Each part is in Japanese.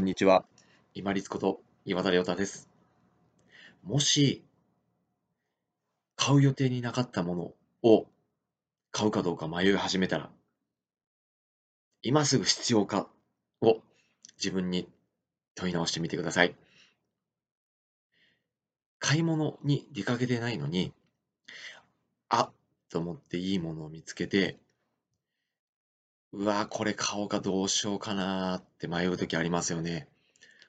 こんにちは。今立こと岩田亮太です。もし、買う予定になかったものを買うかどうか迷い始めたら、今すぐ必要かを自分に問い直してみてください。買い物に出かけてないのに、あっと思っていいものを見つけて、うわこれ買おうかどうしようかなって迷う時ありますよね。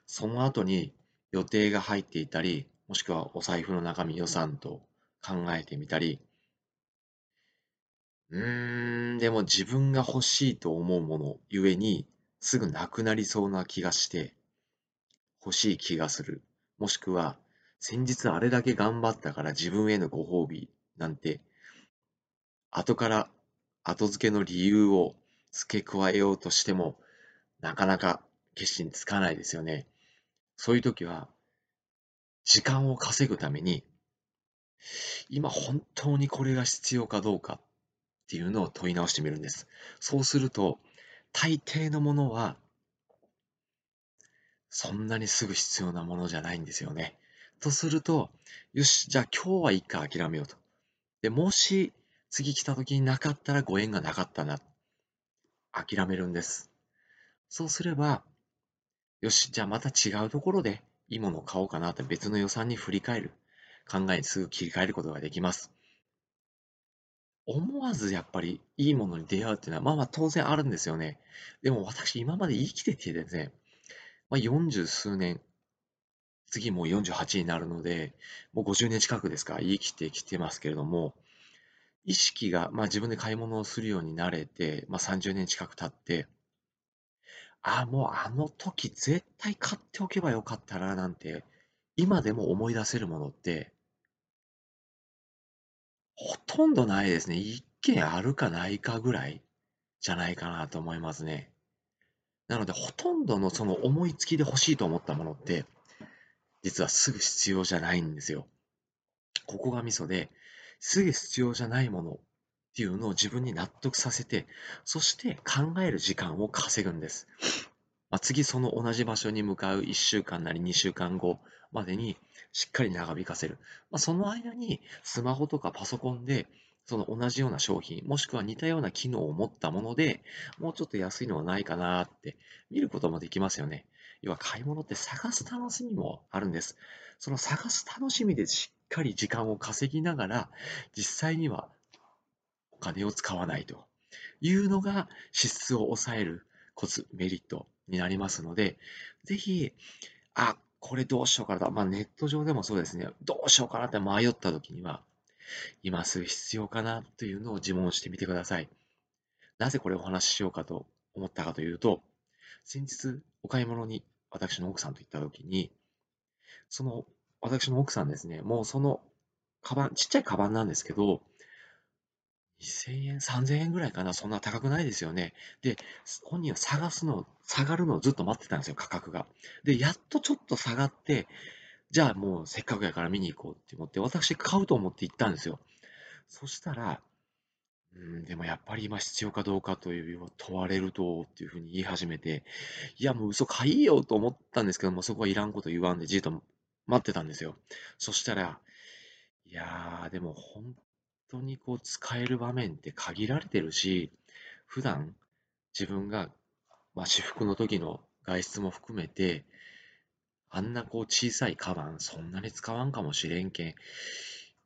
その後に予定が入っていたり、もしくはお財布の中身予算と考えてみたり、うーん、でも自分が欲しいと思うものゆえに、すぐなくなりそうな気がして、欲しい気がする。もしくは、先日あれだけ頑張ったから自分へのご褒美なんて、後から後付けの理由を付け加えようとしても、なかなか決心つかないですよね。そういう時は、時間を稼ぐために、今本当にこれが必要かどうかっていうのを問い直してみるんです。そうすると、大抵のものは、そんなにすぐ必要なものじゃないんですよね。とすると、よし、じゃあ今日はいいか諦めようと。で、もし次来た時になかったらご縁がなかったな。諦めるんです。そうすれば、よし、じゃあまた違うところでいいものを買おうかなって別の予算に振り返る。考えにすぐ切り替えることができます。思わずやっぱりいいものに出会うっていうのは、まあまあ当然あるんですよね。でも私今まで生きててですね、まあ、40数年、次もう48になるので、もう50年近くですか、生きてきてますけれども、意識が、まあ、自分で買い物をするようになれて、まあ、30年近く経って、ああ、もうあの時絶対買っておけばよかったななんて、今でも思い出せるものって、ほとんどないですね。一件あるかないかぐらいじゃないかなと思いますね。なので、ほとんどのその思いつきで欲しいと思ったものって、実はすぐ必要じゃないんですよ。ここがミソで、すぐ必要じゃないものっていうのを自分に納得させて、そして考える時間を稼ぐんです。まあ、次その同じ場所に向かう1週間なり2週間後までにしっかり長引かせる。まあ、その間にスマホとかパソコンでその同じような商品、もしくは似たような機能を持ったもので、もうちょっと安いのはないかなって見ることもできますよね。要は買い物って探す楽しみもあるんです。その探す楽しみでしっかり時間を稼ぎながら、実際にはお金を使わないというのが支出を抑えるコツ、メリットになりますので、ぜひ、あ、これどうしようかなと、まあ、ネット上でもそうですね、どうしようかなって迷った時には、今すぐ必要かなというのを自問してみてください。なぜこれをお話ししようかと思ったかというと、先日お買い物に私の奥さんと行った時に、その私の奥さんですね、もうそのカバン、ちっちゃいカバンなんですけど、2000円、3000円ぐらいかな、そんな高くないですよね。で、本人は探すの、下がるのをずっと待ってたんですよ、価格が。で、やっとちょっと下がって、じゃあもうせっかくやから見に行こうって思って、私買うと思って行ったんですよ。そしたら、うん、でもやっぱり今必要かどうかという問われるとっていうふうに言い始めて、いやもう嘘買いよと思ったんですけども、そこはいらんこと言わんでじっと待ってたんですよ。そしたら、いやー、でも本当にこう使える場面って限られてるし、普段自分が、まあ、私服の時の外出も含めて、あんなこう小さいカバンそんなに使わんかもしれんけん、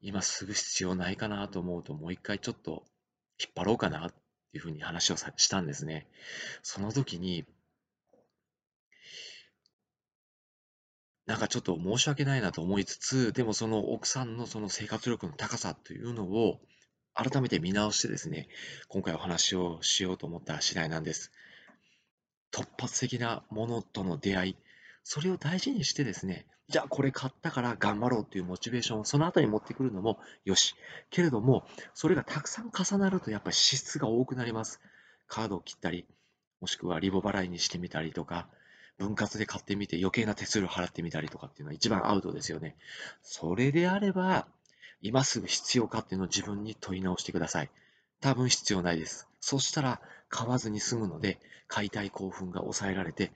今すぐ必要ないかなと思うともう一回ちょっと引っ張ろうかなっていうふうに話をしたんですね。その時に、なんかちょっと申し訳ないなと思いつつ、でもその奥さんのその生活力の高さというのを改めて見直してですね、今回お話をしようと思った次第なんです。突発的なものとの出会い、それを大事にしてですね、じゃあこれ買ったから頑張ろうっていうモチベーションをその後に持ってくるのもよし。けれども、それがたくさん重なるとやっぱり支出が多くなります。カードを切ったり、もしくはリボ払いにしてみたりとか、分割で買ってみて余計な手数料払ってみたりとかっていうのは一番アウトですよね。それであれば、今すぐ必要かっていうのを自分に問い直してください。多分必要ないです。そしたら買わずに済むので、買いたい興奮が抑えられて、